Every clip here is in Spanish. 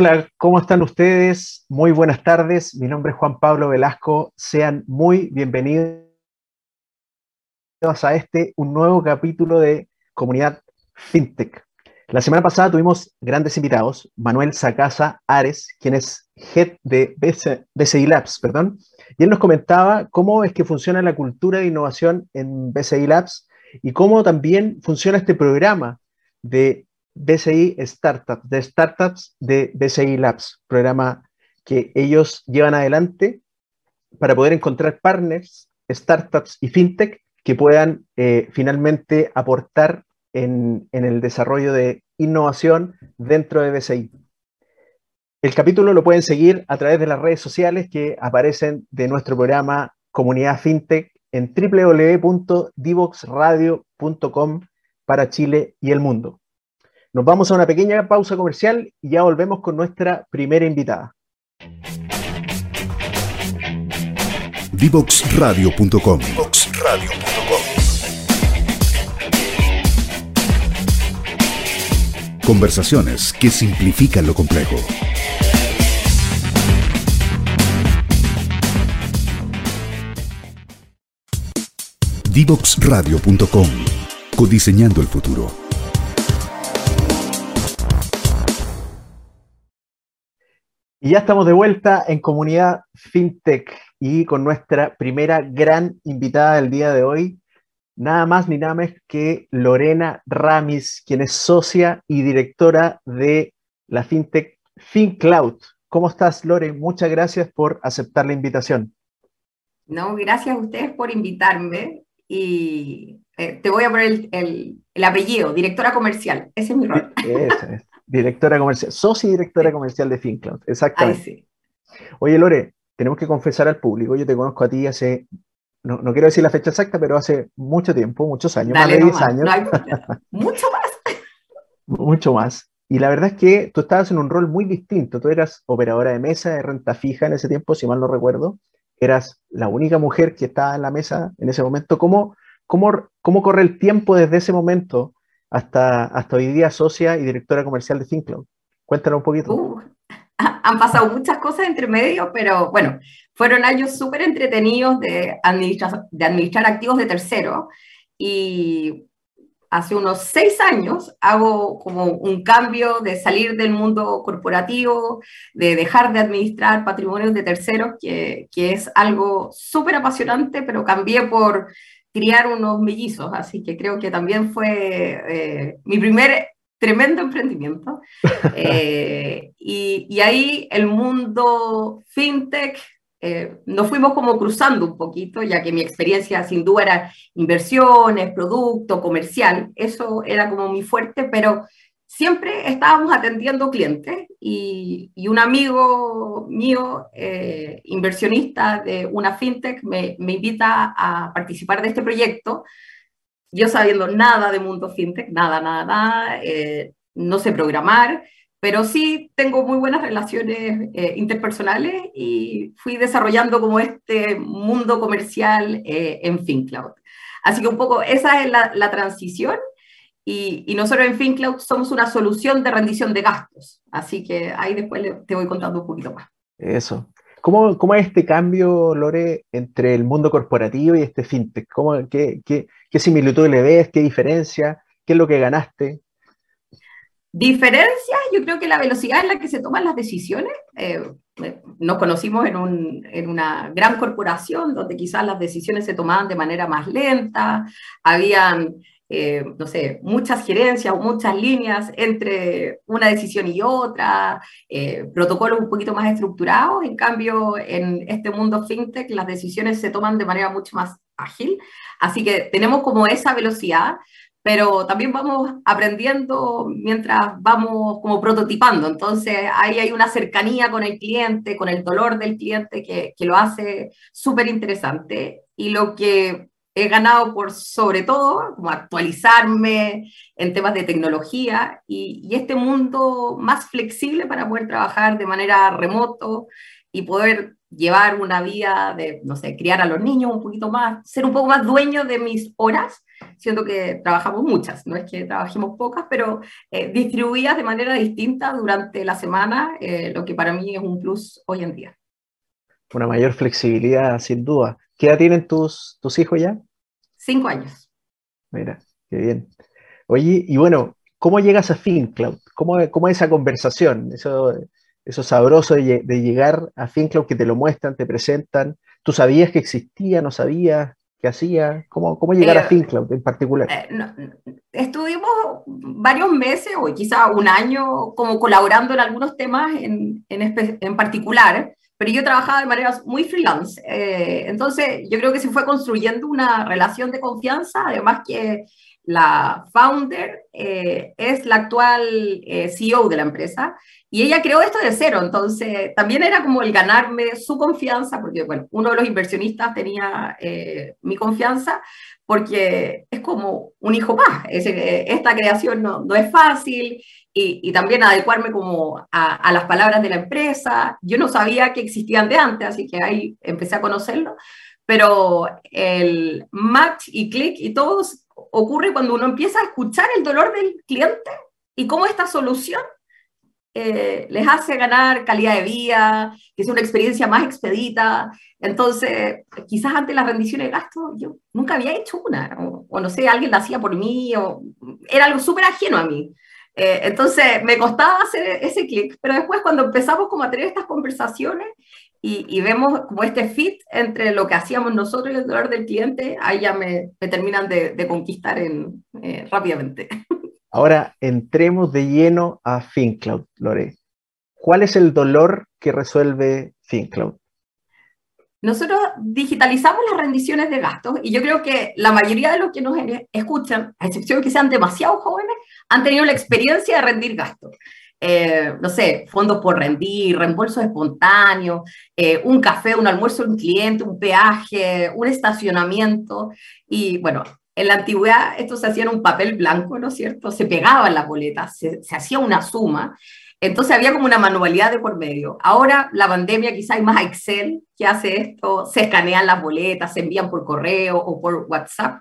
Hola, ¿cómo están ustedes? Muy buenas tardes. Mi nombre es Juan Pablo Velasco. Sean muy bienvenidos a este, un nuevo capítulo de Comunidad FinTech. La semana pasada tuvimos grandes invitados, Manuel Sacasa Ares, quien es head de BCI Labs, perdón, y él nos comentaba cómo es que funciona la cultura de innovación en BCI Labs y cómo también funciona este programa de BCI Startups, de Startups de BCI Labs, programa que ellos llevan adelante para poder encontrar partners, startups y fintech que puedan eh, finalmente aportar en, en, el desarrollo de innovación dentro de BCI. El capítulo lo pueden seguir a través de las redes sociales que aparecen de nuestro programa Comunidad FinTech en www.divoxradio.com para Chile y el mundo. Nos vamos a una pequeña pausa comercial y ya volvemos con nuestra primera invitada. Divoxradio.com Conversaciones que simplifican lo complejo. Divoxradio.com Codiseñando el futuro. Y ya estamos de vuelta en comunidad FinTech y con nuestra primera gran invitada del día de hoy, nada más ni nada menos que Lorena Ramis, quien es socia y directora de la FinTech FinCloud. ¿Cómo estás, Lore? Muchas gracias por aceptar la invitación. No, gracias a ustedes por invitarme y eh, te voy a poner el, el, apellido, directora comercial. Ese es mi rol. Ese es. Directora comercial, socia y directora comercial de FinCloud, exactamente. Oye, Lore, tenemos que confesar al público, yo te conozco a ti hace, no, no quiero decir la fecha exacta, pero hace mucho tiempo, muchos años, más de 10 años. No hay mucho más. mucho más. Y la verdad es que tú estabas en un rol muy distinto, tú eras operadora de mesa de renta fija en ese tiempo, si mal no recuerdo, eras la única mujer que estaba en la mesa en ese momento. ¿Cómo, cómo, cómo corre el tiempo desde ese momento? Hasta, hasta hoy día socia y directora comercial de FinCloud. Cuéntanos un poquito. Uh, han pasado muchas cosas entre medio, pero bueno, fueron años súper entretenidos de, administrar, de administrar activos de terceros y hace unos seis años hago como un cambio de salir del mundo corporativo, de dejar de administrar patrimonios de terceros, que, que es algo súper apasionante, pero cambié por criar unos mellizos, así que creo que también fue eh, mi primer tremendo emprendimiento. Eh, y, y, ahí el mundo fintech, eh, nos fuimos como cruzando un poquito, ya que mi experiencia sin duda era inversiones, producto, comercial, eso era como mi fuerte, pero siempre estábamos atendiendo clientes y, un amigo mío, eh, inversionista de una fintech, me, invita a participar de este proyecto. Yo sabiendo nada de mundo fintech, nada, nada, nada, eh, no sé programar, pero sí tengo muy buenas relaciones eh, interpersonales y fui desarrollando como este mundo comercial en FinCloud. Así que un poco esa es la, la transición y, nosotros en FinCloud somos una solución de rendición de gastos. Así que ahí después te voy contando un poquito más. Eso. ¿Cómo, ¿Cómo, es este cambio, Lore, entre el mundo corporativo y este fintech? ¿Cómo, qué, qué, qué, similitud le ves? ¿Qué diferencia? ¿Qué es lo que ganaste? Diferencia, yo creo que la velocidad en la que se toman las decisiones. Eh, nos conocimos en, un, en, una gran corporación donde quizás las decisiones se tomaban de manera más lenta, habían eh, no sé, muchas gerencias o muchas líneas entre una decisión y otra, eh, protocolos un poquito más estructurados. En cambio, en este mundo fintech las decisiones se toman de manera mucho más ágil. Así que tenemos como esa velocidad, pero también vamos aprendiendo mientras vamos como prototipando. Entonces, ahí hay una cercanía con el cliente, con el dolor del cliente que, que lo hace súper interesante. Y lo que he ganado por sobre todo como actualizarme en temas de tecnología y, y, este mundo más flexible para poder trabajar de manera remoto y poder llevar una vida de, no sé, criar a los niños un poquito más, ser un poco más dueño de mis horas siendo que trabajamos muchas, no es que trabajemos pocas, pero eh, distribuidas de manera distinta durante la semana, eh, lo que para mí es un plus hoy en día. Una mayor flexibilidad, sin duda. ¿Qué edad tienen tus, tus hijos ya? Cinco años. Mira, qué bien. Oye, y bueno, ¿cómo llegas a FinCloud? ¿Cómo, cómo es esa conversación? Eso, eso sabroso de, de llegar a FinCloud que te lo muestran, te presentan. ¿Tú sabías que existía, no sabías? ¿Qué hacía? ¿Cómo, cómo llegar a eh, FinCloud en particular? Eh, estuvimos varios meses o quizá un año como colaborando en algunos temas en, en, en particular, pero yo trabajaba de manera muy freelance. Eh, entonces yo creo que se fue construyendo una relación de confianza, además que la founder es la actual CEO de la empresa y ella creó esto de cero, entonces también era como el ganarme su confianza, porque bueno, uno de los inversionistas tenía eh, mi confianza, porque es como un hijo más. Eh, esta creación no, no es fácil y, y, también adecuarme como a, a, las palabras de la empresa. Yo no sabía que existían de antes, así que ahí empecé a conocerlo, pero el match y click y todo ocurre cuando uno empieza a escuchar el dolor del cliente y cómo esta solución eh, les hace ganar calidad de vida, que sea una experiencia más expedita. Entonces, quizás antes la rendición de gastos yo nunca había hecho una, o, no sé, alguien la hacía por mí, o era algo súper ajeno a mí. Eh, entonces, me costaba hacer ese clic, pero después cuando empezamos como a tener estas conversaciones y, vemos como este fit entre lo que hacíamos nosotros y el dolor del cliente, ahí ya me, me terminan de, de conquistar en, eh, rápidamente. Ahora entremos de lleno a FinCloud, Lore. ¿Cuál es el dolor que resuelve FinCloud? Nosotros digitalizamos las rendiciones de gastos y yo creo que la mayoría de los que nos escuchan, a excepción que sean demasiado jóvenes, han tenido la experiencia de rendir gastos. Eh, no sé, fondos por rendir, reembolsos espontáneos, eh, un café, un almuerzo de un cliente, un peaje, un estacionamiento. Y bueno, en la antigüedad esto se hacía en un papel blanco, ¿no es cierto? Se pegaban las boletas, se, hacía una suma. Entonces había como una manualidad de por medio. Ahora la pandemia quizá hay más Excel que hace esto, se escanean las boletas, se envían por correo o por WhatsApp,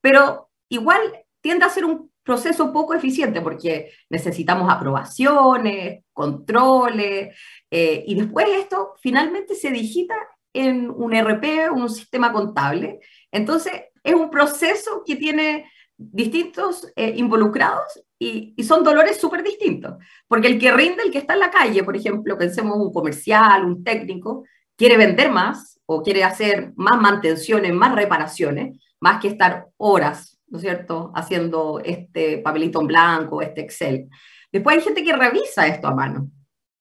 pero igual tiende a ser un proceso poco eficiente porque necesitamos aprobaciones, controles, eh, y después esto finalmente se digita en un RP, un sistema contable. Entonces, es un proceso que tiene distintos eh, involucrados y, y, son dolores súper distintos. Porque el que rinde, el que está en la calle, por ejemplo, pensemos un comercial, un técnico, quiere vender más o quiere hacer más mantenciones, más reparaciones, más que estar horas, ¿no es cierto?, haciendo este papelito en blanco, este Excel. Después hay gente que revisa esto a mano,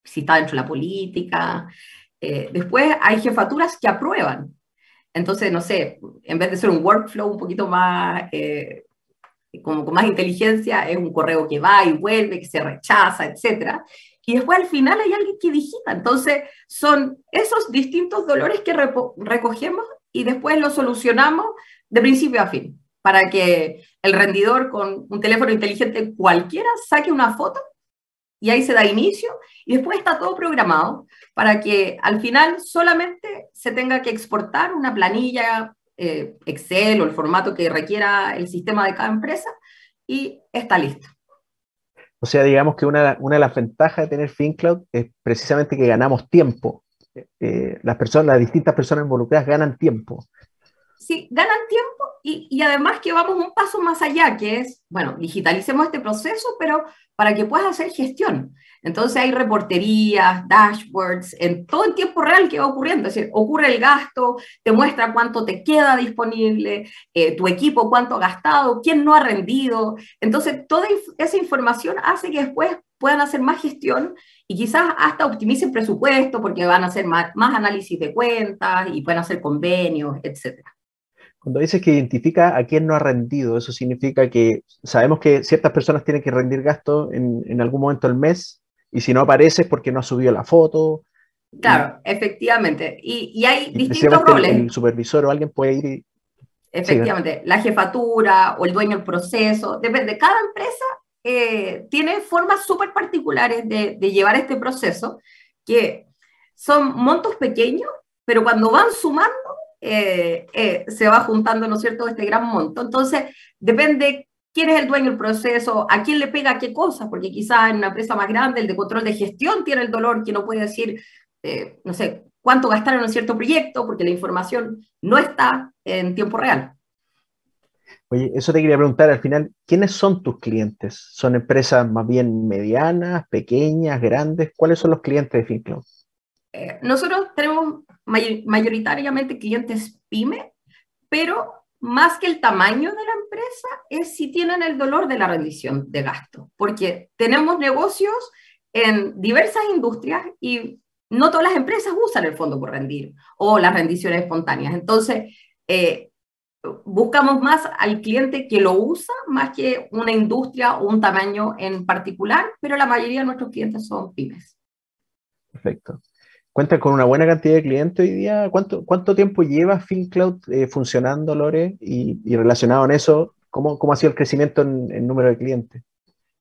si está dentro de la política. Eh, después hay jefaturas que aprueban. Entonces, no sé, en vez de ser un workflow un poquito más, eh, como con más inteligencia, es un correo que va y vuelve, que se rechaza, etc. Y después al final hay alguien que digita. Entonces, son esos distintos dolores que recogemos y después los solucionamos de principio a fin, para que el rendidor con un teléfono inteligente cualquiera saque una foto y ahí se da inicio y después está todo programado para que al final solamente se tenga que exportar una planilla eh, Excel o el formato que requiera el sistema de cada empresa y está listo. O sea, digamos que una, una de las ventajas de tener FinCloud es precisamente que ganamos tiempo. Eh, las personas, las distintas personas involucradas ganan tiempo. Sí, ganan tiempo y, y, además que vamos un paso más allá, que es, bueno, digitalicemos este proceso, pero para que puedas hacer gestión. Entonces hay reporterías, dashboards, en todo el tiempo real que va ocurriendo. Es decir, ocurre el gasto, te muestra cuánto te queda disponible, eh, tu equipo cuánto ha gastado, quién no ha rendido. Entonces, toda esa información hace que después puedan hacer más gestión y quizás hasta optimicen presupuesto porque van a hacer más, más análisis de cuentas y pueden hacer convenios, etcétera. Cuando dices que identifica a quién no ha rendido, eso significa que sabemos que ciertas personas tienen que rendir gasto en, en algún momento del mes y si no aparece es porque no ha subido la foto. Claro, efectivamente. Y, y hay distintos roles. El, supervisor o alguien puede ir y... Efectivamente, la jefatura o el dueño del proceso, depende. Cada empresa eh, tiene formas súper particulares de, de llevar este proceso, que son montos pequeños, pero cuando van sumando eh, eh, se va juntando, ¿no es cierto?, este gran monto. Entonces, depende quién es el dueño del proceso, a quién le pega qué cosa, porque quizás en una empresa más grande el de control de gestión tiene el dolor que no puede decir, eh, no sé, cuánto gastaron en un cierto proyecto, porque la información no está en tiempo real. Oye, eso te quería preguntar al final, ¿quiénes son tus clientes? ¿Son empresas más bien medianas, pequeñas, grandes? ¿Cuáles son los clientes de FinCloud? Eh, nosotros tenemos mayoritariamente clientes pyme, pero más que el tamaño de la empresa es si tienen el dolor de la rendición de gasto, porque tenemos negocios en diversas industrias y no todas las empresas usan el fondo por rendir o las rendiciones espontáneas. Entonces, eh, buscamos más al cliente que lo usa más que una industria o un tamaño en particular, pero la mayoría de nuestros clientes son pymes. Perfecto. Cuenta con una buena cantidad de clientes hoy día. ¿Cuánto, cuánto tiempo lleva FinCloud eh, funcionando, Lore? Y, relacionado en eso, ¿cómo, ¿cómo, ha sido el crecimiento en, número de clientes?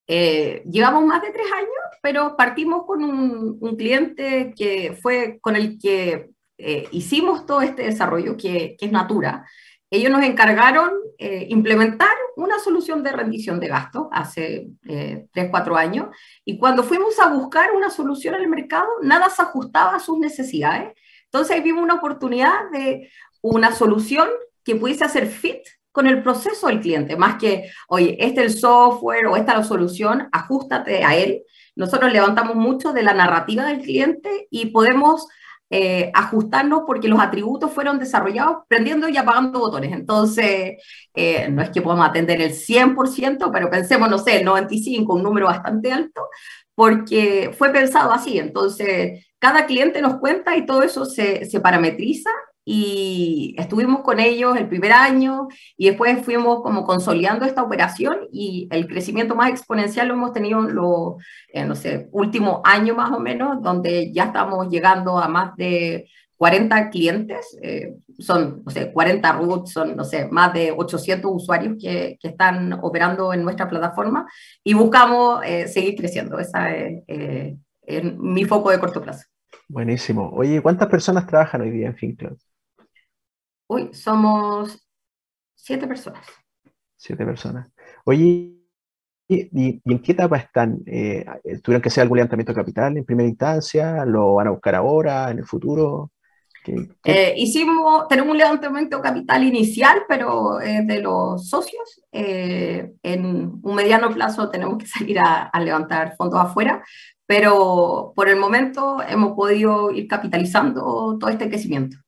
Eh, llevamos más de tres años, pero partimos con un, un cliente que fue con el que eh, hicimos todo este desarrollo, que es Natura ellos nos encargaron eh, implementar una solución de rendición de gastos hace eh, 3, 4 años, y cuando fuimos a buscar una solución en el mercado, nada se ajustaba a sus necesidades. Entonces ahí vimos una oportunidad de una solución que pudiese hacer fit con el proceso del cliente, más que, oye, este es el software o esta es la solución, ajustate a él. Nosotros levantamos mucho de la narrativa del cliente y podemos eh, ajustarnos porque los atributos fueron desarrollados prendiendo y apagando botones. Entonces, eh, no es que podamos atender el 100%, pero pensemos, no sé, el 95, un número bastante alto, porque fue pensado así. Entonces, cada cliente nos cuenta y todo eso se, se parametriza y estuvimos con ellos el primer año y después fuimos como consolidando esta operación y el crecimiento más exponencial lo hemos tenido en los, eh, no sé, último año más o menos, donde ya estamos llegando a más de 40 clientes, eh, son, no sé, 40 roots, son, no sé, más de 800 usuarios que, que están operando en nuestra plataforma y buscamos eh, seguir creciendo. Ese es mi foco de corto plazo. Buenísimo. Oye, ¿cuántas personas trabajan hoy día en FinCloud? Uy, somos siete personas. Siete personas. Oye, ¿y, en qué etapa están? Eh, ¿Tuvieron que hacer algún levantamiento de capital en primera instancia? ¿Lo van a buscar ahora, en el futuro? Eh, hicimos, tenemos un levantamiento de capital inicial, pero de los socios. Eh, en un mediano plazo tenemos que salir a, levantar fondos afuera, pero por el momento hemos podido ir capitalizando todo este crecimiento.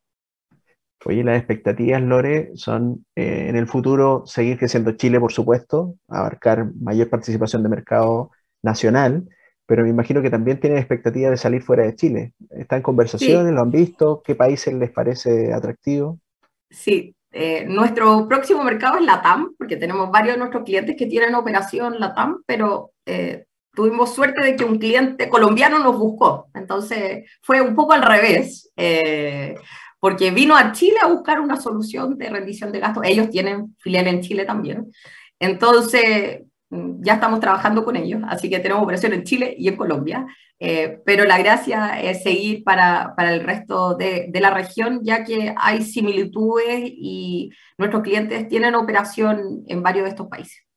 Oye, las expectativas, Lore, son eh, en el futuro seguir creciendo Chile, por supuesto, abarcar mayor participación de mercado nacional, pero me imagino que también tienen expectativas de salir fuera de Chile. ¿Están en conversaciones? ¿Lo han visto? ¿Qué países les parece atractivo? Sí, eh, nuestro próximo mercado es LATAM, porque tenemos varios de nuestros clientes que tienen operación LATAM, pero eh, tuvimos suerte de que un cliente colombiano nos buscó. Entonces fue un poco al revés porque vino a Chile a buscar una solución de rendición de gastos. Ellos tienen filial en Chile también. Entonces, mm, ya estamos trabajando con ellos, así que tenemos operación en Chile y en Colombia, eh, pero la gracia es seguir para, para el resto de, de, la región, ya que hay similitudes y nuestros clientes tienen operación en varios de estos países.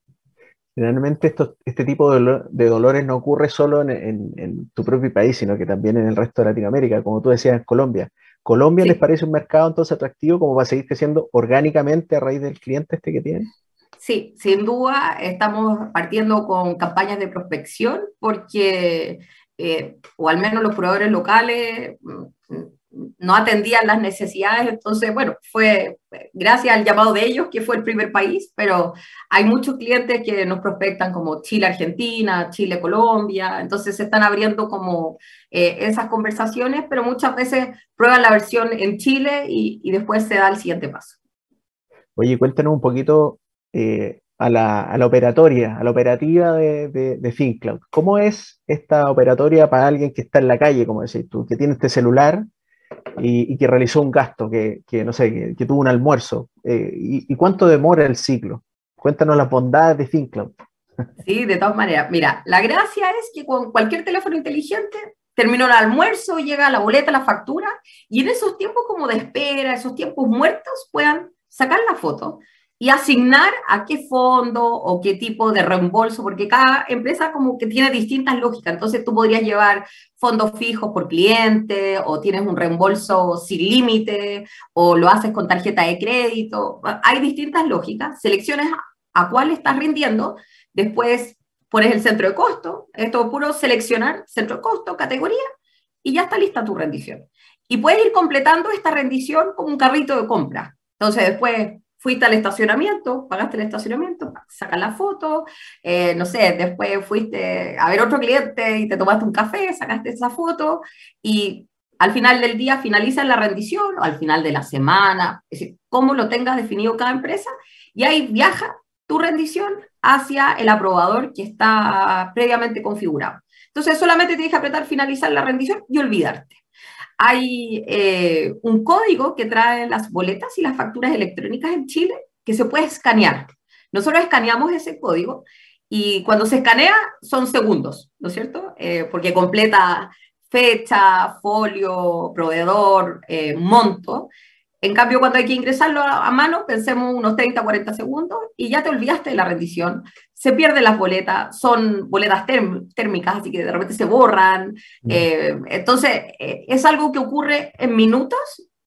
Generalmente este tipo de, dolores no ocurre solo en, en, tu propio país, sino que también en el resto de Latinoamérica, como tú decías, en Colombia. ¿Colombia les parece un mercado entonces atractivo como va a seguir creciendo orgánicamente a raíz del cliente este que tienen? Sí, sin duda estamos partiendo con campañas de prospección porque, eh, o al menos los proveedores locales mm, no atendían las necesidades, entonces, bueno, fue gracias al llamado de ellos que fue el primer país, pero hay muchos clientes que nos prospectan como Chile, Argentina, Chile, Colombia, entonces se están abriendo como eh, esas conversaciones, pero muchas veces prueban la versión en Chile y, después se da el siguiente paso. Oye, cuéntanos un poquito eh, a, la, a, la, operatoria, a la operativa de, de, de, FinCloud. ¿Cómo es esta operatoria para alguien que está en la calle, como decís tú, que tiene este celular y, que realizó un gasto, que, que no sé, que, tuvo un almuerzo. Eh, y, cuánto demora el ciclo? Cuéntanos las bondades de FinCloud. Sí, de todas maneras. Mira, la gracia es que con cualquier teléfono inteligente terminó el almuerzo, llega la boleta, la factura, y en esos tiempos como de espera, esos tiempos muertos, puedan sacar la foto y asignar a qué fondo o qué tipo de reembolso, porque cada empresa como que tiene distintas lógicas. Entonces tú podrías llevar fondos fijos por cliente o tienes un reembolso sin límite o lo haces con tarjeta de crédito. Hay distintas lógicas. Selecciones a cuál estás rindiendo. Después pones el centro de costo. Esto es puro seleccionar centro de costo, categoría y ya está lista tu rendición. Y puedes ir completando esta rendición como un carrito de compra. Entonces después fuiste al estacionamiento, pagaste el estacionamiento, sacas la foto, eh, no sé, después fuiste a ver otro cliente y te tomaste un café, sacaste esa foto y al final del día finaliza la rendición o al final de la semana, es decir, cómo lo tengas definido cada empresa y ahí viaja tu rendición hacia el aprobador que está previamente configurado. Entonces solamente tienes que apretar finalizar la rendición y olvidarte hay eh, un código que trae las boletas y las facturas electrónicas en Chile que se puede escanear. Nosotros escaneamos ese código y cuando se escanea son segundos, ¿no es cierto? Eh, porque completa fecha, folio, proveedor, eh, monto. En cambio, cuando hay que ingresarlo a, mano, pensemos unos 30, 40 segundos y ya te olvidaste de la rendición. Se pierden las boletas, son boletas térmicas, así que de repente se borran. Mm. Eh, entonces, eh, es algo que ocurre en minutos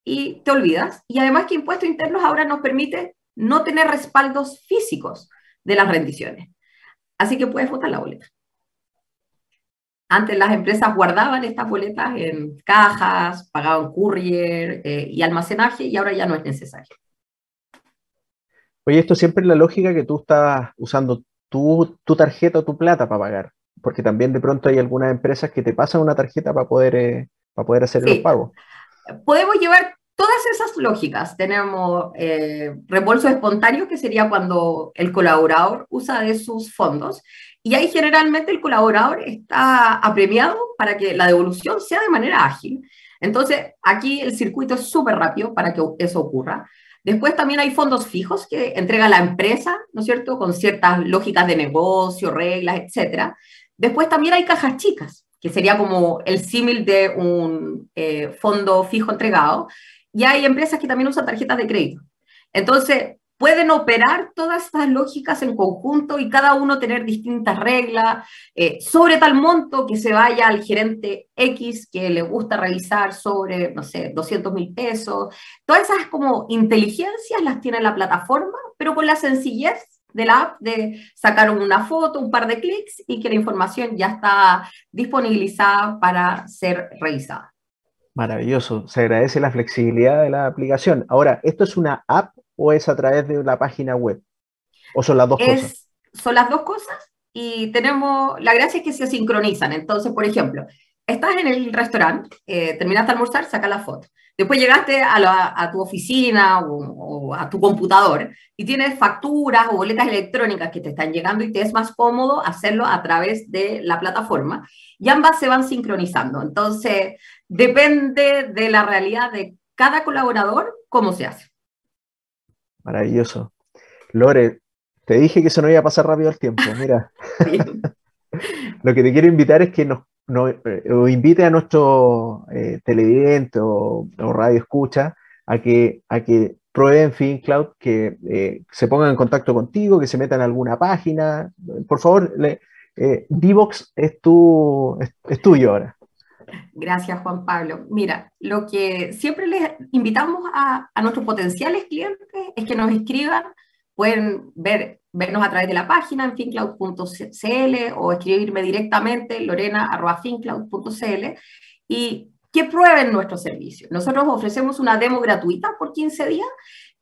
y te olvidas. Y además que Impuestos Internos ahora nos permite no tener respaldos físicos de las rendiciones. Así que puedes votar la boleta. Antes las empresas guardaban estas boletas en cajas, pagaban courier eh, y almacenaje y ahora ya no es necesario. Oye, esto siempre es la lógica que tú estás usando tu, tu tarjeta o tu plata para pagar, porque también de pronto hay algunas empresas que te pasan una tarjeta para poder, eh, para poder hacer los pagos. Podemos llevar todas esas lógicas. Tenemos eh, reembolso espontáneo, que sería cuando el colaborador usa de sus fondos, y ahí generalmente el colaborador está apremiado para que la devolución sea de manera ágil. Entonces, aquí el circuito es súper rápido para que eso ocurra. Después también hay fondos fijos que entrega la empresa, ¿no es cierto?, con ciertas lógicas de negocio, reglas, etc. Después también hay cajas chicas, que sería como el símil de un eh, fondo fijo entregado. Y hay empresas que también usan tarjetas de crédito. Entonces, pueden operar todas estas lógicas en conjunto y cada uno tener distintas reglas eh, sobre tal monto que se vaya al gerente X que le gusta revisar sobre, no sé, 200 mil pesos. Todas esas como inteligencias las tiene la plataforma, pero con la sencillez de la app de sacar una foto, un par de clics y que la información ya está disponibilizada para ser revisada. Maravilloso, se agradece la flexibilidad de la aplicación. Ahora, ¿esto es una app o es a través de la página web? ¿O son las dos cosas? Son las dos cosas y tenemos, la gracia es que se sincronizan. Entonces, por ejemplo, estás en el restaurante, eh, terminaste de almorzar, saca la foto. Después llegaste a, tu oficina o, a tu computador y tienes facturas o boletas electrónicas que te están llegando y te es más cómodo hacerlo a través de la plataforma y ambas se van sincronizando. Entonces, depende de la realidad de cada colaborador cómo se hace. Maravilloso. Lore, te dije que eso no iba a pasar rápido el tiempo. Mira, lo que te quiero invitar es que nos, eh, invite a nuestro eh, televidente o, radio escucha a que, a que prueben FinCloud, que eh, se pongan en contacto contigo, que se metan a alguna página. Por favor, le, eh, Divox es, tu, es tuyo ahora. Gracias, Juan Pablo. Mira, lo que siempre les invitamos a, nuestros potenciales clientes es que nos escriban, pueden ver, vernos a través de la página en fincloud.cl o escribirme directamente lorena.fincloud.cl y que prueben nuestro servicio. Nosotros ofrecemos una demo gratuita por 15 días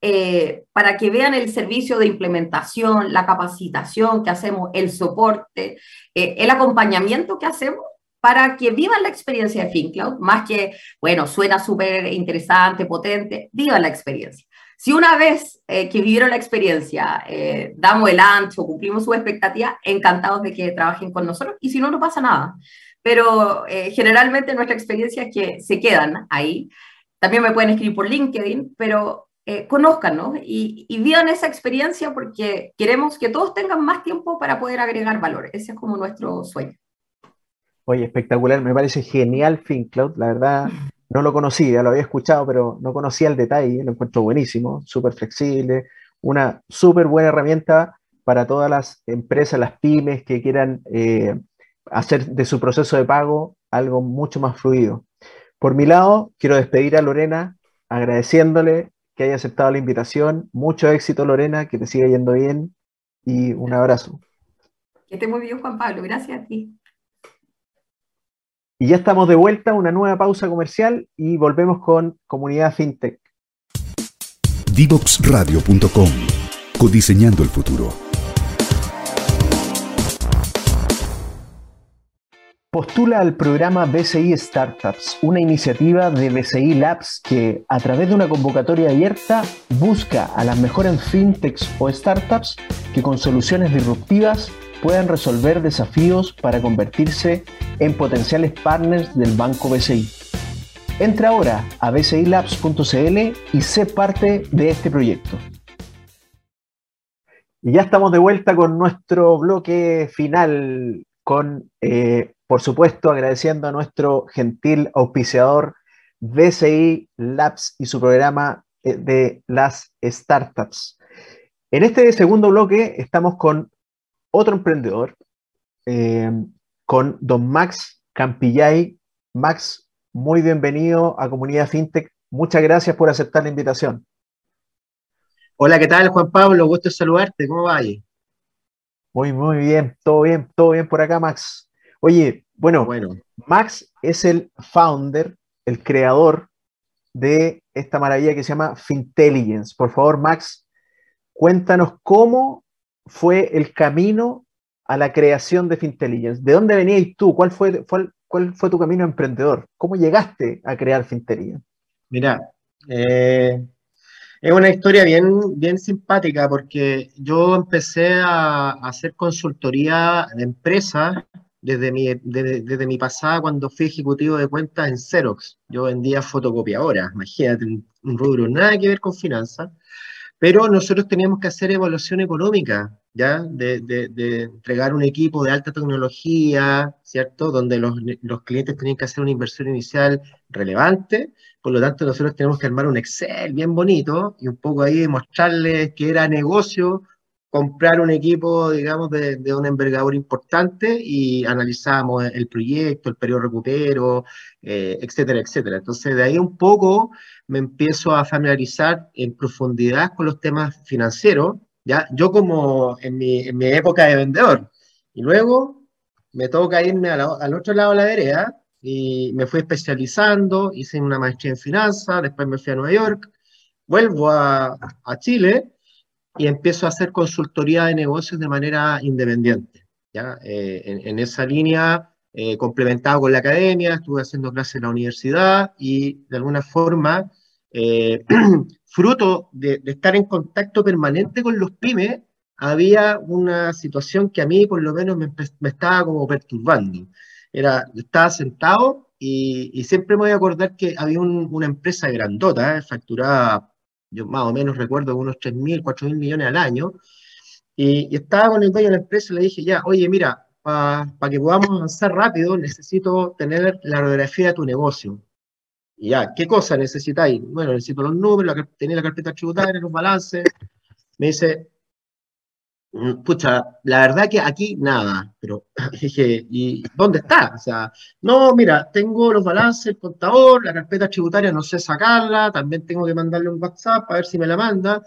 eh, para que vean el servicio de implementación, la capacitación que hacemos, el soporte, eh, el acompañamiento que hacemos para que vivan la experiencia de FinCloud, más que, bueno, suena súper interesante, potente, vivan la experiencia. Si una vez eh, que vivieron la experiencia, eh, damos el ancho, cumplimos su expectativa, encantados de que trabajen con nosotros, y si no, no pasa nada. Pero eh, generalmente nuestra experiencia es que se quedan ahí. También me pueden escribir por LinkedIn, pero conozcan y, y, vivan esa experiencia porque queremos que todos tengan más tiempo para poder agregar valor. Ese es como nuestro sueño. Oye, espectacular, me parece genial FinCloud, la verdad no lo conocía, lo había escuchado, pero no conocía el detalle, lo encuentro buenísimo, súper flexible, una súper buena herramienta para todas las empresas, las pymes que quieran eh, hacer de su proceso de pago algo mucho más fluido. Por mi lado, quiero despedir a Lorena agradeciéndole que haya aceptado la invitación. Mucho éxito, Lorena, que te siga yendo bien y un abrazo. Que esté muy bien, Juan Pablo. Gracias a ti. Y ya estamos de vuelta, una nueva pausa comercial y volvemos con Comunidad FinTech. Divoxradio.com Codiseñando el futuro. Postula al programa BCI Startups, una iniciativa de BCI Labs que, a través de una convocatoria abierta, busca a las mejores fintechs o startups que con soluciones disruptivas puedan resolver desafíos para convertirse en potenciales partners del banco BCI. Entra ahora a bcilabs.cl y sé parte de este proyecto. Y ya estamos de vuelta con nuestro bloque final, con eh, por supuesto, agradeciendo a nuestro gentil auspiciador BCI Labs y su programa eh, de las startups. En este segundo bloque estamos con otro emprendedor, eh, con don Max Campillay. Max, muy bienvenido a Comunidad FinTech. Muchas gracias por aceptar la invitación. Hola, ¿qué tal, Juan Pablo? Gusto saludarte. ¿Cómo va ahí? Muy, muy bien. Todo bien, todo bien por acá, Max. Oye, bueno, bueno, Max es el founder, el creador de esta maravilla que se llama Fintelligence. Por favor, Max, cuéntanos cómo fue el camino a la creación de Fintelligence. ¿De dónde venías tú? ¿Cuál fue, cuál fue tu camino emprendedor? ¿Cómo llegaste a crear Fintelligence? Mira, eh, es una historia bien, bien simpática porque yo empecé a, hacer consultoría de empresas desde mi, desde, mi pasada cuando fui ejecutivo de cuentas en Xerox. Yo vendía fotocopiadoras, imagínate, un, rubro nada que ver con finanzas, pero nosotros teníamos que hacer evaluación económica, ¿ya? De, entregar un equipo de alta tecnología, ¿cierto? Donde los, los, clientes tenían que hacer una inversión inicial relevante, por lo tanto nosotros tenemos que armar un Excel bien bonito y un poco ahí mostrarles que era negocio comprar un equipo, digamos, de, de una envergadura importante y analizamos el proyecto, el periodo recupero, eh, etcétera, etcétera. Entonces, de ahí un poco me empiezo a familiarizar en profundidad con los temas financieros, ¿ya? Yo como en mi, en mi época de vendedor. Y luego me toca irme al otro lado de la vereda y me fui especializando, hice una maestría en finanzas, después me fui a Nueva York, vuelvo a, a Chile y empiezo a hacer consultoría de negocios de manera independiente. ¿ya? Eh, en, esa línea, eh, complementado con la academia, estuve haciendo clases en la universidad y de alguna forma, eh, fruto de, estar en contacto permanente con los pymes, había una situación que a mí por lo menos me, estaba como perturbando. Era, estaba sentado y, siempre me voy a acordar que había una empresa grandota, facturada yo más o menos recuerdo unos 3.000, 4.000 millones al año, y, estaba con el dueño de la empresa y le dije, ya, oye, mira, para que podamos avanzar rápido, necesito tener la radiografía de tu negocio. Y ya, ¿qué cosa necesitáis? Bueno, necesito los números, la, tener la carpeta tributaria, los balances. Me dice, pucha, la verdad que aquí nada, pero dije, ¿y dónde está? O sea, no, mira, tengo los balances, el contador, la carpeta tributaria, no sé sacarla, también tengo que mandarle un WhatsApp a ver si me la manda,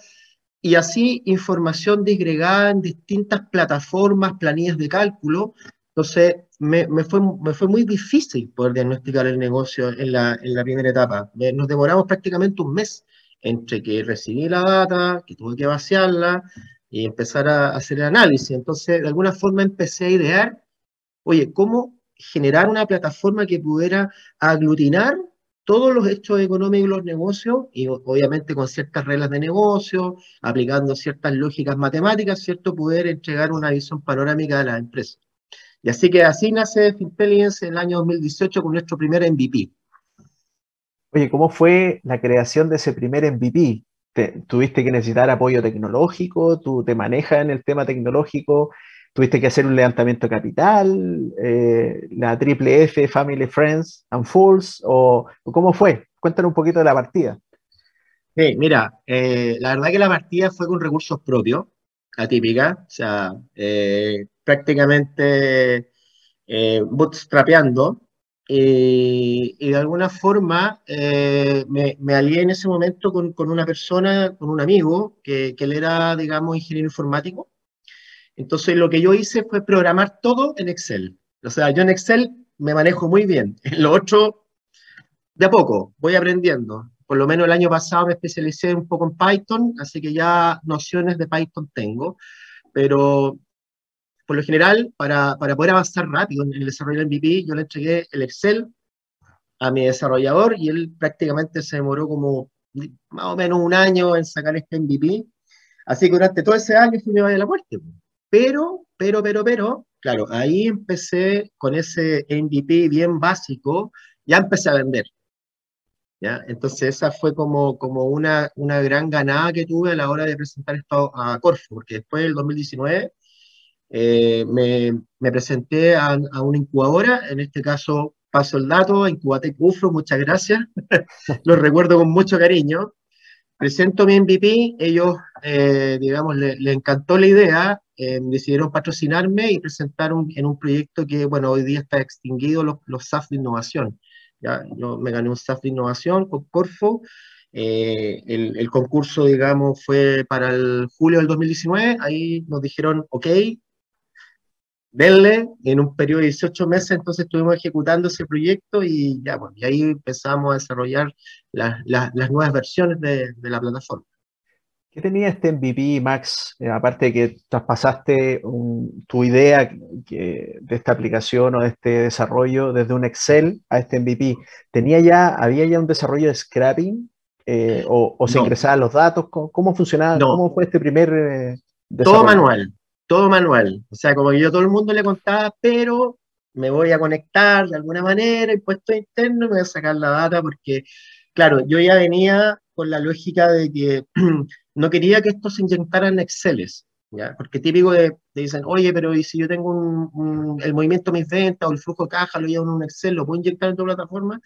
y así información disgregada en distintas plataformas, planillas de cálculo. Entonces, me, me, fue, me fue muy difícil poder diagnosticar el negocio en la, en la primera etapa. Nos demoramos prácticamente un mes entre que recibí la data, que tuve que vaciarla, y empezar a hacer el análisis. Entonces, de alguna forma empecé a idear, oye, ¿cómo generar una plataforma que pudiera aglutinar todos los hechos económicos y los negocios, y obviamente con ciertas reglas de negocio, aplicando ciertas lógicas matemáticas, ¿cierto? Poder entregar una visión panorámica de la empresa. Y así que así nace Fintelligence en el año 2018 con nuestro primer MVP. Oye, ¿cómo fue la creación de ese primer MVP? Tuviste que necesitar apoyo tecnológico, tú te manejas en el tema tecnológico, tuviste que hacer un levantamiento capital, eh, la triple F, Family, Friends and Fools, o, cómo fue? Cuéntanos un poquito de la partida. Sí, mira, eh, la verdad que la partida fue con recursos propios, atípica, o sea, eh, prácticamente bootstrapeando, y, de alguna forma me, me, alié en ese momento con, con, una persona, con un amigo, que, que él era, digamos, ingeniero informático, entonces lo que yo hice fue programar todo en Excel. O sea, yo en Excel me manejo muy bien. En lo otro, de a poco, voy aprendiendo. Por lo menos el año pasado me especialicé un poco en Python, así que ya nociones de Python tengo. Pero por lo general, para, para poder avanzar rápido en el desarrollo del MVP, yo le entregué el Excel a mi desarrollador y él prácticamente se demoró como más o menos un año en sacar este MVP. Así que durante todo ese año fui a la muerte. Pero, pero, pero, pero, claro, ahí empecé con ese MVP bien básico, ya empecé a vender. ¿ya? Entonces esa fue como, como una, una gran ganada que tuve a la hora de presentar esto a Corfo, porque después del 2019 eh, me, me, presenté a, a, una incubadora, en este caso paso el dato, Incubatec UFRO, muchas gracias, los recuerdo con mucho cariño. Presento mi MVP, ellos, eh, digamos, les le encantó la idea, eh, decidieron patrocinarme y presentar en un proyecto que, bueno, hoy día está extinguido, los, los SAF de innovación. ¿ya? Yo me gané un SAF de innovación con Corfo. Eh, el, el, concurso, digamos, fue para el julio del 2019. Ahí nos dijeron, ok, denle en un periodo de 18 meses, entonces estuvimos ejecutando ese proyecto y ya, bueno, y ahí empezamos a desarrollar las nuevas versiones de, de la plataforma. ¿Qué tenía este MVP, Max? Eh, aparte de que traspasaste tu idea de esta aplicación o de este desarrollo desde un Excel a este MVP, ¿tenía ya, ¿había ya un desarrollo de scrapping? Eh, o, se ingresaban los datos? ¿Cómo, funcionaba? ¿Cómo fue este primer eh, Todo manual, todo manual. O sea, como que yo todo el mundo le contaba, pero me voy a conectar de alguna manera, impuesto interno, me voy a sacar la data porque, claro, yo ya venía con la lógica de que no quería que esto se inyectara en Excel, ¿ya? Porque típico de, dicen, oye, pero ¿y si yo tengo un, el movimiento de mis ventas o el flujo de caja, lo llevo en un Excel, lo puedo inyectar en tu plataforma?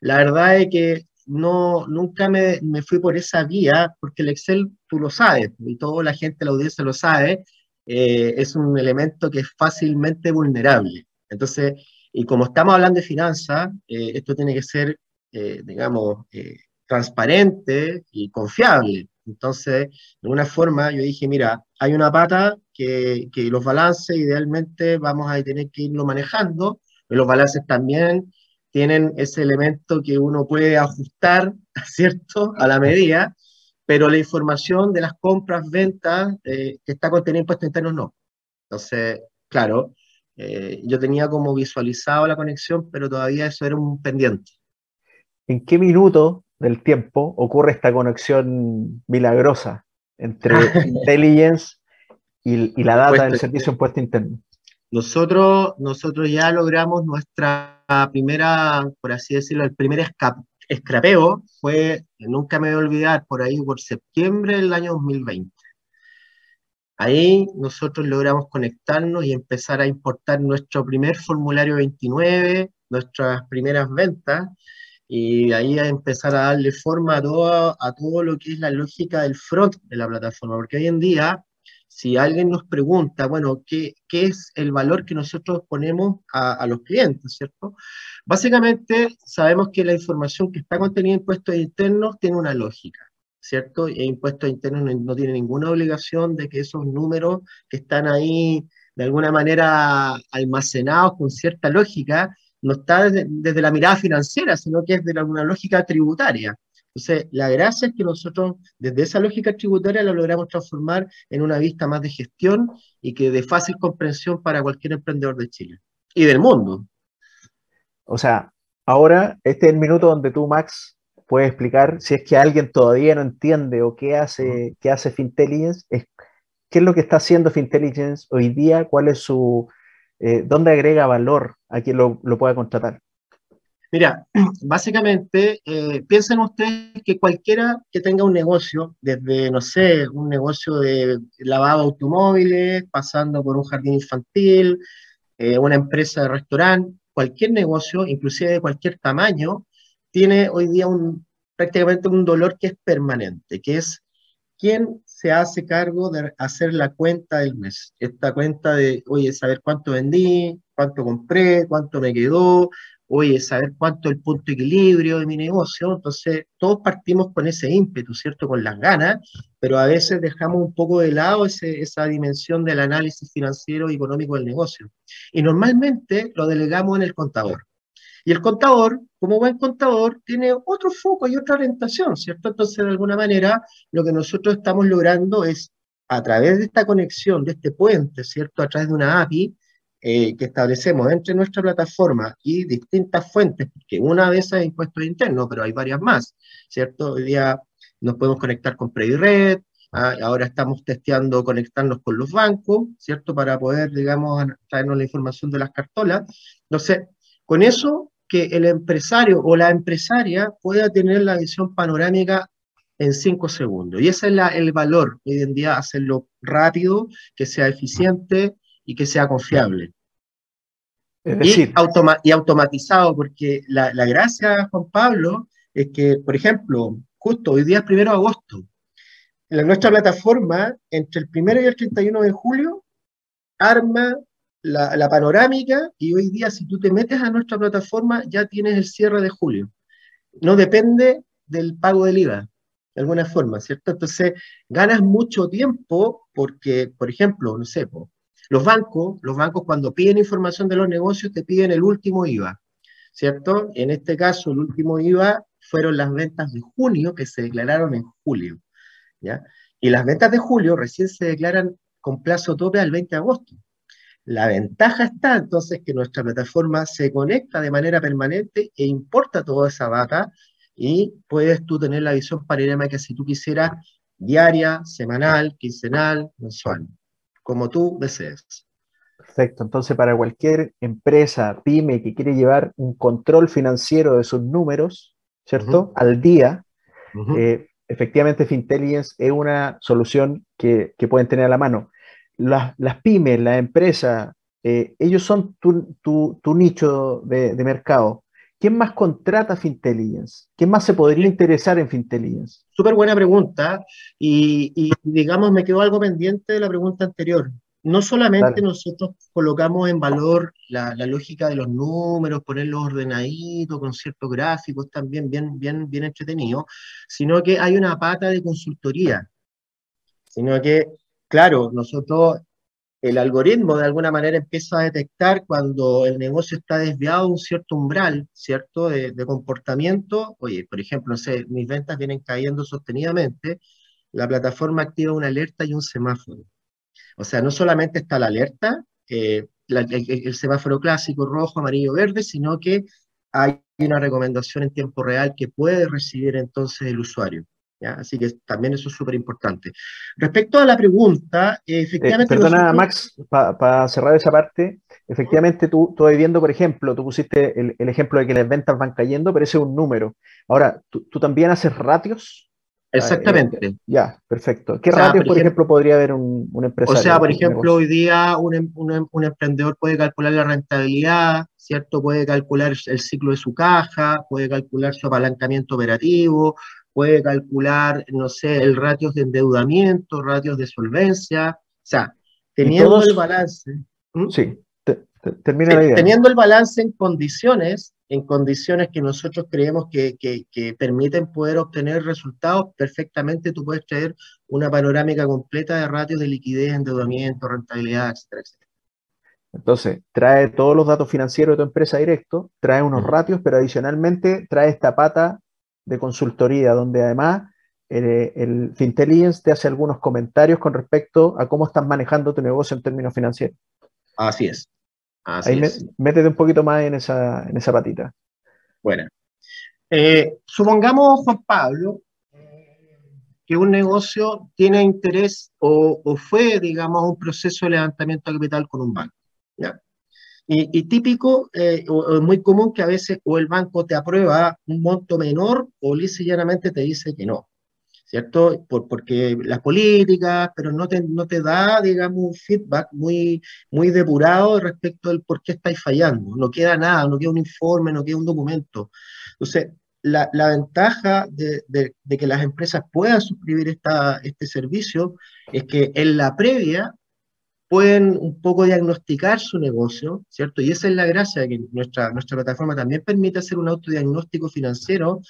La verdad es que no, nunca me, me, fui por esa vía, porque el Excel, tú lo sabes, y toda la gente, la audiencia lo sabe, eh, es un elemento que es fácilmente vulnerable. Entonces, y como estamos hablando de finanzas, eh, esto tiene que ser, eh, digamos, transparente y confiable. Entonces, de alguna forma, yo dije, mira, hay una pata que, que los balances idealmente vamos a tener que irlo manejando, pero los balances también tienen ese elemento que uno puede ajustar, ¿cierto?, a la medida, pero la información de las compras, ventas, eh, que está contenida en impuestos internos, no. Entonces, claro, eh, yo tenía como visualizado la conexión, pero todavía eso era un pendiente. ¿En qué minuto del tiempo ocurre esta conexión milagrosa entre intelligence y, la data del servicio de impuesto interno. Nosotros, nosotros ya logramos nuestra primera, por así decirlo, el primer escrapeo fue, nunca me voy a olvidar, por ahí por septiembre del año 2020. Ahí nosotros logramos conectarnos y empezar a importar nuestro primer formulario 29, nuestras primeras ventas, y ahí a empezar a darle forma a todo, a todo lo que es la lógica del front de la plataforma, porque hoy en día, si alguien nos pregunta, bueno, ¿qué, qué es el valor que nosotros ponemos a, los clientes, ¿cierto? Básicamente sabemos que la información que está contenida en impuestos internos tiene una lógica, ¿cierto? Y impuestos internos no, no tiene ninguna obligación de que esos números que están ahí de alguna manera almacenados con cierta lógica, no está desde, la mirada financiera, sino que es de una lógica tributaria. Entonces, la gracia es que nosotros, desde esa lógica tributaria, la logramos transformar en una vista más de gestión y que de fácil comprensión para cualquier emprendedor de Chile y del mundo. O sea, ahora este es el minuto donde tú, Max, puedes explicar si es que alguien todavía no entiende o qué hace, qué hace Fintelligence, es, qué es lo que está haciendo Fintelligence hoy día, cuál es su, eh, ¿dónde agrega valor a quien lo, lo pueda contratar? Mira, básicamente, eh, piensen ustedes que cualquiera que tenga un negocio, desde, no sé, un negocio de lavado de automóviles, pasando por un jardín infantil, eh, una empresa de restaurante, cualquier negocio, inclusive de cualquier tamaño, tiene hoy día un, prácticamente un dolor que es permanente, que es quién se hace cargo de hacer la cuenta del mes. Esta cuenta de, oye, saber cuánto vendí, cuánto compré, cuánto me quedó, oye, saber cuánto es el punto de equilibrio de mi negocio. Entonces, todos partimos con ese ímpetu, ¿cierto? Con las ganas, pero a veces dejamos un poco de lado esa dimensión del análisis financiero y económico del negocio. Y normalmente lo delegamos en el contador. Y el contador, como buen contador, tiene otro foco y otra orientación, ¿cierto? Entonces, de alguna manera, lo que nosotros estamos logrando es, a través de esta conexión, de este puente, ¿cierto? A través de una API, eh, que establecemos entre nuestra plataforma y distintas fuentes, porque una de esas es impuestos internos, pero hay varias más, ¿cierto? Hoy día nos podemos conectar con PreviRed, ¿ah? ahora estamos testeando conectarnos con los bancos, ¿cierto? Para poder, digamos, traernos la información de las cartolas. Entonces, con eso, que el empresario o la empresaria pueda tener la visión panorámica en cinco segundos. Y ese es el valor hoy en día, hacerlo rápido, que sea eficiente y que sea confiable. y, y, automatizado, porque la, la, gracia, Juan Pablo, es que, por ejemplo, justo hoy día es primero de agosto, en nuestra plataforma, entre el primero y el 31 de julio, arma la, la, panorámica y hoy día si tú te metes a nuestra plataforma ya tienes el cierre de julio. No depende del pago del IVA, de alguna forma, ¿cierto? Entonces, ganas mucho tiempo porque, por ejemplo, no sé, los bancos, los bancos cuando piden información de los negocios te piden el último IVA, ¿cierto? En este caso, el último IVA fueron las ventas de junio que se declararon en julio, ¿ya? Y las ventas de julio recién se declaran con plazo tope al 20 de agosto. La ventaja está entonces que nuestra plataforma se conecta de manera permanente e importa toda esa data y puedes tú tener la visión que si tú quisieras diaria, semanal, quincenal, mensual como tú desees. Perfecto. Entonces, para cualquier empresa, pyme que quiere llevar un control financiero de sus números, ¿cierto? Al día, eh, efectivamente Fintelligence es una solución que, pueden tener a la mano. Las, pymes, la empresa, eh, ellos son tu, nicho de, mercado. ¿Quién más contrata Fintelligence? ¿Quién más se podría interesar en Fintelligence? Súper buena pregunta y, digamos me quedó algo pendiente de la pregunta anterior. No solamente nosotros colocamos en valor la, lógica de los números, ponerlos ordenaditos, con ciertos gráficos también bien, bien, bien entretenidos, sino que hay una pata de consultoría. Sino que, claro, nosotros el algoritmo de alguna manera empieza a detectar cuando el negocio está desviado a un cierto umbral, ¿cierto? De, comportamiento. Oye, por ejemplo, no sé, mis ventas vienen cayendo sostenidamente, la plataforma activa una alerta y un semáforo. O sea, no solamente está la alerta, eh, el, semáforo clásico rojo, amarillo, verde, sino que hay una recomendación en tiempo real que puede recibir entonces el usuario. Así que también eso es súper importante. Respecto a la pregunta, eh, efectivamente... perdona, Max, para cerrar esa parte, efectivamente tú, tú viendo, por ejemplo, tú pusiste el, ejemplo de que las ventas van cayendo, pero ese es un número. Ahora, ¿tú, también haces ratios? Exactamente. Eh, ya, perfecto. ¿Qué ratios, por ejemplo, podría haber un, un, empresario? O sea, por ejemplo, hoy día un, em, un, un, emprendedor puede calcular la rentabilidad, ¿cierto? Puede calcular el ciclo de su caja, puede calcular su apalancamiento operativo, puede calcular, no sé, el ratios de endeudamiento, ratios de solvencia, o sea, teniendo el balance. Sí, termina la idea. Teniendo el balance en condiciones, en condiciones que nosotros creemos que, que, permiten poder obtener resultados, perfectamente tú puedes traer una panorámica completa de ratios de liquidez, endeudamiento, rentabilidad, etcétera, etcétera. Entonces, trae todos los datos financieros de tu empresa directo, trae unos ratios, pero adicionalmente trae esta pata de consultoría, donde además eh, el Fintelligence te hace algunos comentarios con respecto a cómo estás manejando tu negocio en términos financieros. Así es. Ahí métete un poquito más en esa, en esa patita. Bueno. Eh, supongamos, Juan Pablo, que un negocio tiene interés o, fue, digamos, un proceso de levantamiento de capital con un banco. Y, típico, eh, o, muy común que a veces o el banco te aprueba un monto menor o llanamente te dice que no, ¿cierto? Por, porque las políticas, pero no te, no te da, digamos, un feedback muy, muy depurado respecto del por qué estáis fallando. No queda nada, no queda un informe, no queda un documento. Entonces, la, la ventaja de, de, de, que las empresas puedan suscribir esta, este servicio es que en la previa pueden un poco diagnosticar su negocio, ¿cierto? Y esa es la gracia de que nuestra, nuestra plataforma también permite hacer un autodiagnóstico financiero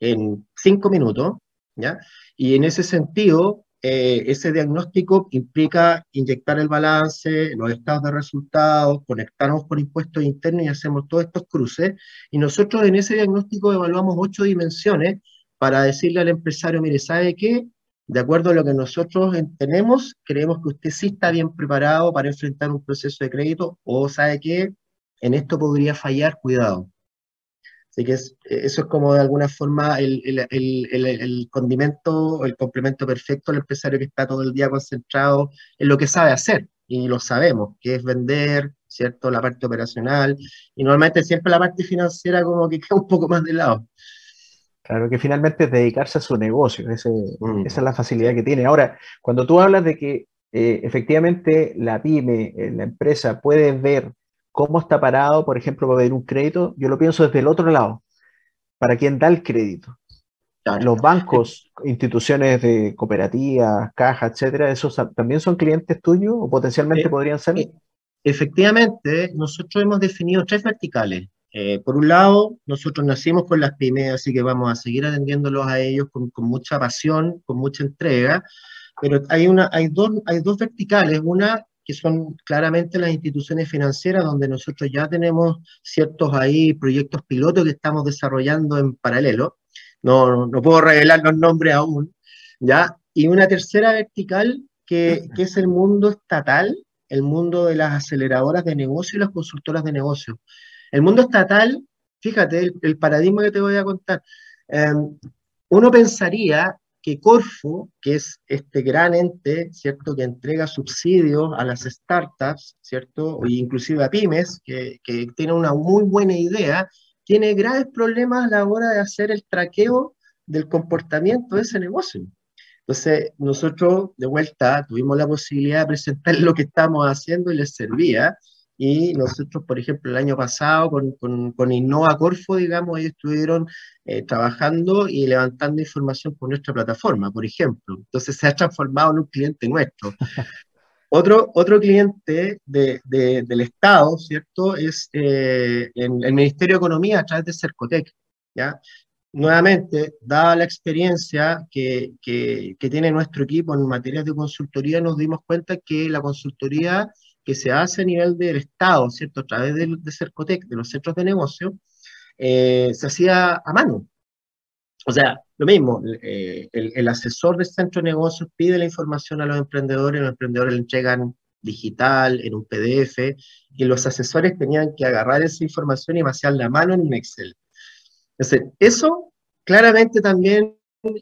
en cinco minutos, ¿ya? Y en ese sentido, eh, ese diagnóstico implica inyectar el balance, los estados de resultados, conectarnos con impuestos internos y hacemos todos estos cruces. Y nosotros en ese diagnóstico evaluamos ocho dimensiones para decirle al empresario, mire, ¿sabe qué? De acuerdo a lo que nosotros tenemos, creemos que usted sí está bien preparado para enfrentar un proceso de crédito o sabe que en esto podría fallar, cuidado. Así que eso es como de alguna forma el, el, el, el, condimento, el complemento perfecto al empresario que está todo el día concentrado en lo que sabe hacer, y lo sabemos, que es vender, ¿cierto? La parte operacional, y normalmente siempre la parte financiera como que queda un poco más de lado. Claro, que finalmente es dedicarse a su negocio, mm. esa es la facilidad que tiene. Ahora, cuando tú hablas de que eh, efectivamente la pyme, eh, la empresa puede ver cómo está parado, por ejemplo, para pedir un crédito, yo lo pienso desde el otro lado, para quien da el crédito. Los bancos, instituciones de cooperativas, cajas, etcétera, ¿esos también son clientes tuyos o potencialmente eh, podrían ser? Efectivamente, nosotros hemos definido tres verticales. Eh, por un lado, nosotros nacimos con las pymes, así que vamos a seguir atendiéndolos a ellos con, mucha pasión, con mucha entrega, pero hay, una, hay, dos, hay dos verticales, una que son claramente las instituciones financieras, donde nosotros ya tenemos ciertos ahí proyectos pilotos que estamos desarrollando en paralelo, no, no puedo revelar los nombres aún, ¿ya? Y una tercera vertical que, que es el mundo estatal, el mundo de las aceleradoras de negocio y las consultoras de negocio. El mundo estatal, fíjate, el, paradigma que te voy a contar. Em, uno pensaría que Corfo, que es este gran ente, ¿cierto?, que entrega subsidios a las startups, ¿cierto?, o inclusive a pymes, que, que tiene una muy buena idea, tiene graves problemas a la hora de hacer el traqueo del comportamiento de ese negocio. Entonces, nosotros de vuelta tuvimos la posibilidad de presentar lo que estamos haciendo y les servía, y nosotros, por ejemplo, el año pasado con, con, con Innova Corfo, digamos, ellos estuvieron eh, trabajando y levantando información por nuestra plataforma, por ejemplo. Entonces se ha transformado en un cliente nuestro. Otro, otro cliente de, del Estado, ¿cierto? Es eh, en el Ministerio de Economía a través de Cercotec, ¿ya? Nuevamente, dada la experiencia que, que, que tiene nuestro equipo en materias de consultoría, nos dimos cuenta que la consultoría que se hace a nivel del Estado, ¿cierto? A través de, de Cercotec, de los centros de negocio, eh, se hacía a mano. O sea, lo mismo, eh, el, el, asesor del centro de negocios pide la información a los emprendedores, los emprendedores le entregan digital, en un PDF, y los asesores tenían que agarrar esa información y vaciarla a mano en un Excel. Entonces, eso claramente también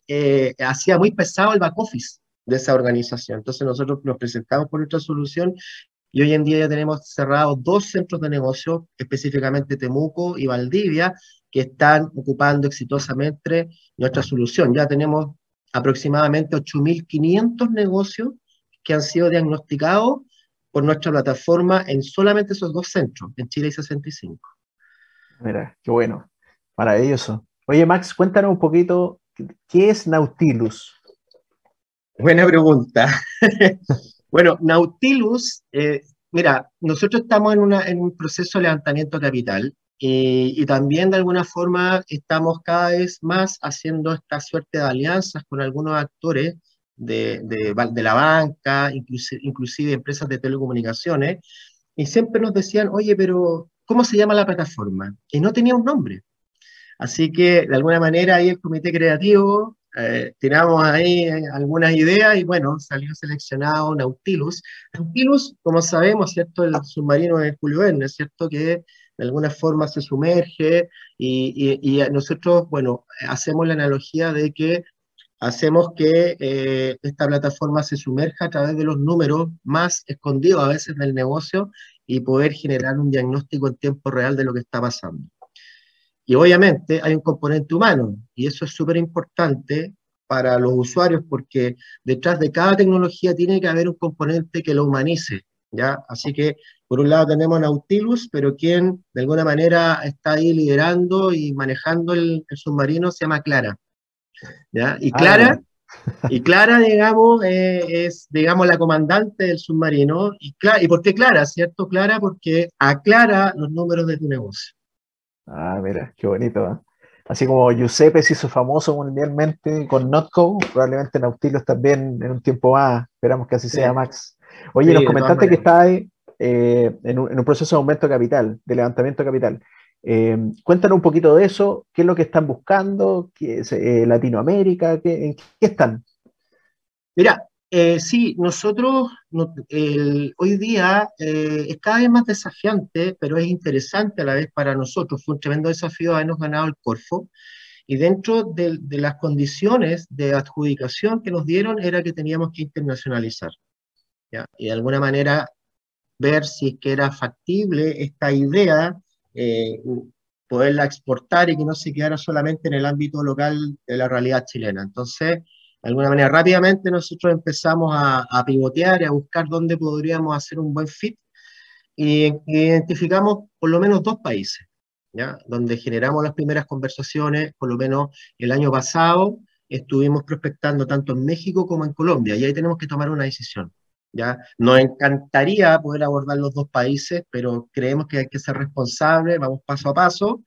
eh, hacía muy pesado el back office de esa organización. Entonces nosotros nos presentamos por nuestra solución y hoy en día ya tenemos cerrados dos centros de negocio, específicamente Temuco y Valdivia, que están ocupando exitosamente nuestra solución. Ya tenemos aproximadamente 8.500 negocios que han sido diagnosticados por nuestra plataforma en solamente esos dos centros, en Chile y 65. Mira, qué bueno, maravilloso. Oye, Max, cuéntanos un poquito, ¿qué es Nautilus? Buena pregunta. Bueno, Nautilus, eh, mira, nosotros estamos en, un proceso de levantamiento capital y, también de alguna forma estamos cada vez más haciendo esta suerte de alianzas con algunos actores de la banca, inclusive, inclusive empresas de telecomunicaciones, y siempre nos decían, oye, pero ¿cómo se llama la plataforma? Y no tenía un nombre. Así que, de alguna manera, ahí el comité creativo eh, tiramos ahí eh, algunas ideas y bueno, salió seleccionado Nautilus. Nautilus, como sabemos, ¿cierto? El submarino de Julio Verne, ¿cierto? Que de alguna forma se sumerge y, y, nosotros, bueno, hacemos la analogía de que hacemos que eh, esta plataforma se sumerja a través de los números más escondidos a veces del negocio y poder generar un diagnóstico en tiempo real de lo que está pasando. Y obviamente hay un componente humano, y eso es súper importante para los usuarios porque detrás de cada tecnología tiene que haber un componente que lo humanice, ¿ya? Así que, por un lado tenemos Nautilus, pero quien de alguna manera está ahí liderando y manejando el, submarino se llama Clara, ¿ya? Y ah, Clara... Y Clara, digamos, eh, es, digamos, la comandante del submarino. Y, ¿Y por qué Clara, cierto? Clara, porque aclara los números de tu negocio. Ah, mira, qué bonito. ¿eh? Así como Giuseppe se hizo famoso mundialmente con Notco, probablemente Nautilus también en un tiempo más. Esperamos que así sea, Max. Oye, nos comentaste que está ahí eh, en, un, proceso de aumento de capital, de levantamiento de capital. Eh, cuéntanos un poquito de eso, qué es lo que están buscando, ¿Qué es, eh, Latinoamérica, ¿qué, ¿en qué están? Mira, eh, sí, nosotros hoy día eh, es cada vez más desafiante, pero es interesante a la vez para nosotros. Fue un tremendo desafío habernos ganado el Corfo. Y dentro de, las condiciones de adjudicación que nos dieron era que teníamos que internacionalizar. Y de alguna manera ver si es que era factible esta idea, eh, poderla exportar y que no se quedara solamente en el ámbito local de la realidad chilena. Entonces, de alguna manera rápidamente nosotros empezamos a, pivotear y a buscar dónde podríamos hacer un buen fit y identificamos por lo menos dos países, ¿ya? donde generamos las primeras conversaciones, por lo menos el año pasado estuvimos prospectando tanto en México como en Colombia y ahí tenemos que tomar una decisión. ¿ya? Nos encantaría poder abordar los dos países, pero creemos que hay que ser responsables, vamos paso a paso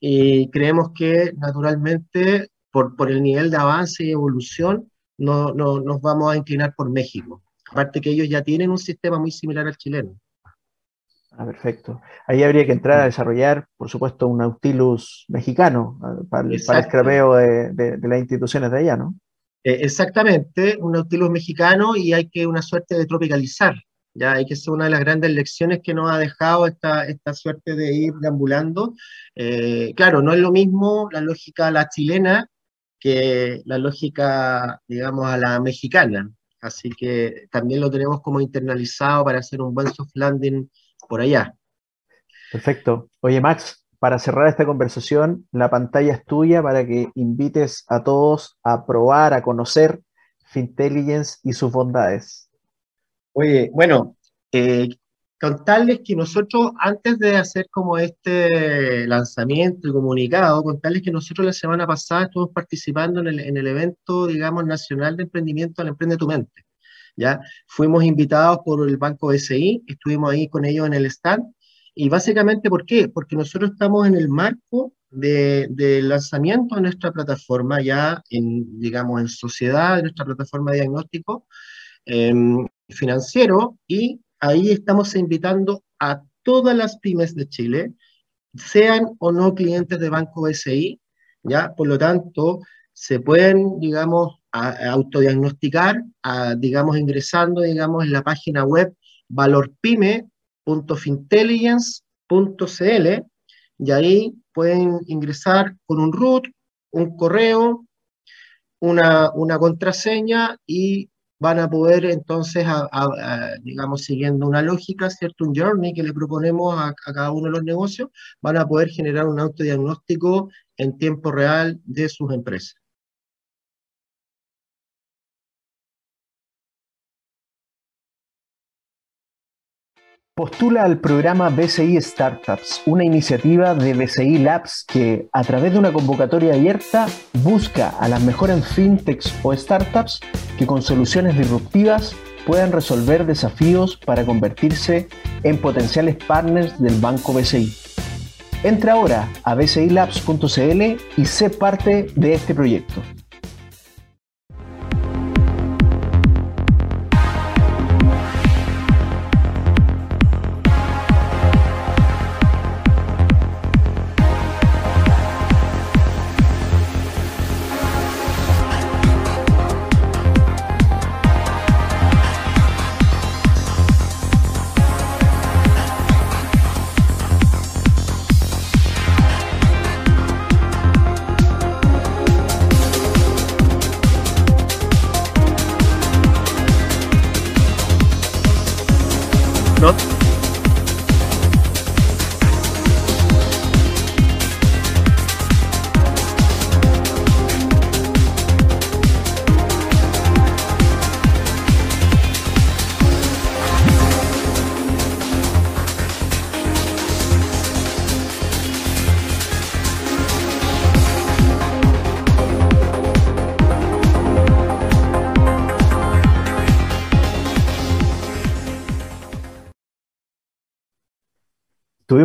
y creemos que naturalmente por, por el nivel de avance y evolución, no, no, nos vamos a inclinar por México. Aparte que ellos ya tienen un sistema muy similar al chileno. Ah, perfecto. Ahí habría que entrar a desarrollar, por supuesto, un Nautilus mexicano ah, para, el escrapeo de, de, las instituciones de allá, ¿no? Eh, exactamente, un Nautilus mexicano y hay que una suerte de tropicalizar. Ya hay que ser una de las grandes lecciones que nos ha dejado esta, esta suerte de ir deambulando. Eh, claro, no es lo mismo la lógica la chilena que la lógica, digamos, a la mexicana. Así que también lo tenemos como internalizado para hacer un buen soft landing por allá. Perfecto. Oye, Max, para cerrar esta conversación, la pantalla es tuya para que invites a todos a probar, a conocer Fintelligence y sus bondades. Oye, bueno, eh, contarles que nosotros, antes de hacer como este lanzamiento y comunicado, contarles que nosotros la semana pasada estuvimos participando en el, en el evento, digamos, nacional de emprendimiento al Emprende tu Mente. ¿ya? Fuimos invitados por el Banco BCI, estuvimos ahí con ellos en el stand, y básicamente, ¿por qué? Porque nosotros estamos en el marco del de lanzamiento de nuestra plataforma, ya en, digamos, en sociedad, de nuestra plataforma de diagnóstico eh, financiero, y ahí estamos invitando a todas las pymes de Chile, sean o no clientes de Banco BCI, ¿ya? Por lo tanto, se pueden, digamos, autodiagnosticar, digamos, ingresando, digamos, en la página web valorpyme.fintelligence.cl y ahí pueden ingresar con un root, un correo, una, una contraseña y van a poder entonces, digamos, siguiendo una lógica, ¿cierto? Un journey que le proponemos a, cada uno de los negocios, van a poder generar un autodiagnóstico en tiempo real de sus empresas. Postula al programa BCI Startups, una iniciativa de BCI Labs que, a través de una convocatoria abierta, busca a las mejores fintechs o startups que con soluciones disruptivas puedan resolver desafíos para convertirse en potenciales partners del banco BCI. Entra ahora a bcilabs.cl y sé parte de este proyecto.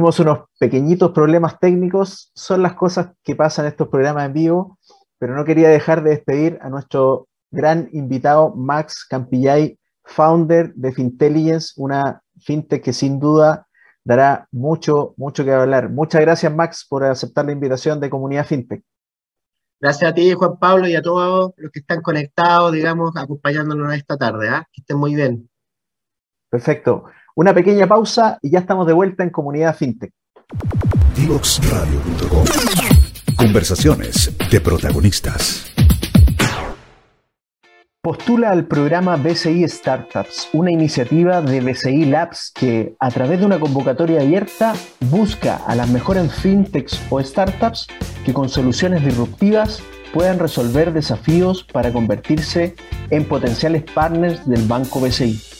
Tuvimos unos pequeñitos problemas técnicos, son las cosas que pasan en estos programas en vivo, pero no quería dejar de despedir a nuestro gran invitado Max Campillay, founder de Fintelligence, una fintech que sin duda dará mucho, mucho que hablar. Muchas gracias, Max, por aceptar la invitación de Comunidad Fintech. Gracias a ti, Juan Pablo, y a todos los que están conectados, digamos, acompañándonos esta tarde. ¿eh? Que estén muy bien. Perfecto. Una pequeña pausa y ya estamos de vuelta en Comunidad Fintech. Divoxradio.com Conversaciones de protagonistas. Postula al programa BCI Startups, una iniciativa de BCI Labs que, a través de una convocatoria abierta, busca a las mejores fintechs o startups que con soluciones disruptivas puedan resolver desafíos para convertirse en potenciales partners del banco BCI.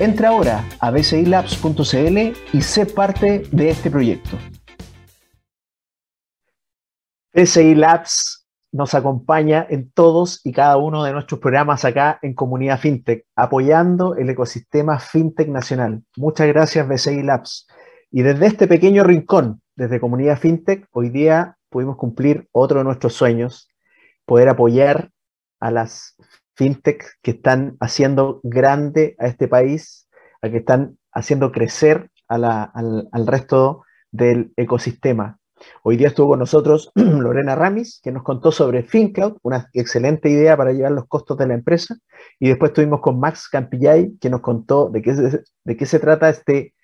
Entra ahora a bcilabs.cl y sé parte de este proyecto. BCI Labs nos acompaña en todos y cada uno de nuestros programas acá en Comunidad FinTech, apoyando el ecosistema FinTech nacional. Muchas gracias, BCI Labs. Y desde este pequeño rincón, desde Comunidad FinTech, hoy día pudimos cumplir otro de nuestros sueños, poder apoyar a las FinTech que están haciendo grande a este país, a que están haciendo crecer al, resto del ecosistema. Hoy día estuvo con nosotros Lorena Ramis, que nos contó sobre FinCloud, una excelente idea para llevar los costos de la empresa. Y después estuvimos con Max Campillay, que nos contó de qué, de qué se trata este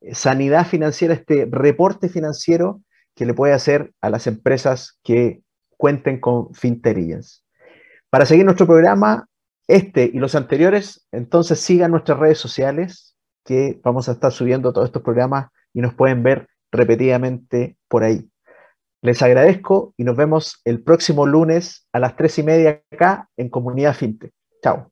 eh, sanidad financiera, este reporte financiero que le puede hacer a las empresas que cuenten con Fintelligence. Para seguir nuestro programa, este y los anteriores, entonces sigan nuestras redes sociales, que vamos a estar subiendo todos estos programas y nos pueden ver repetidamente por ahí. Les agradezco y nos vemos el próximo lunes a las tres y media acá en Comunidad FinTech. Chao.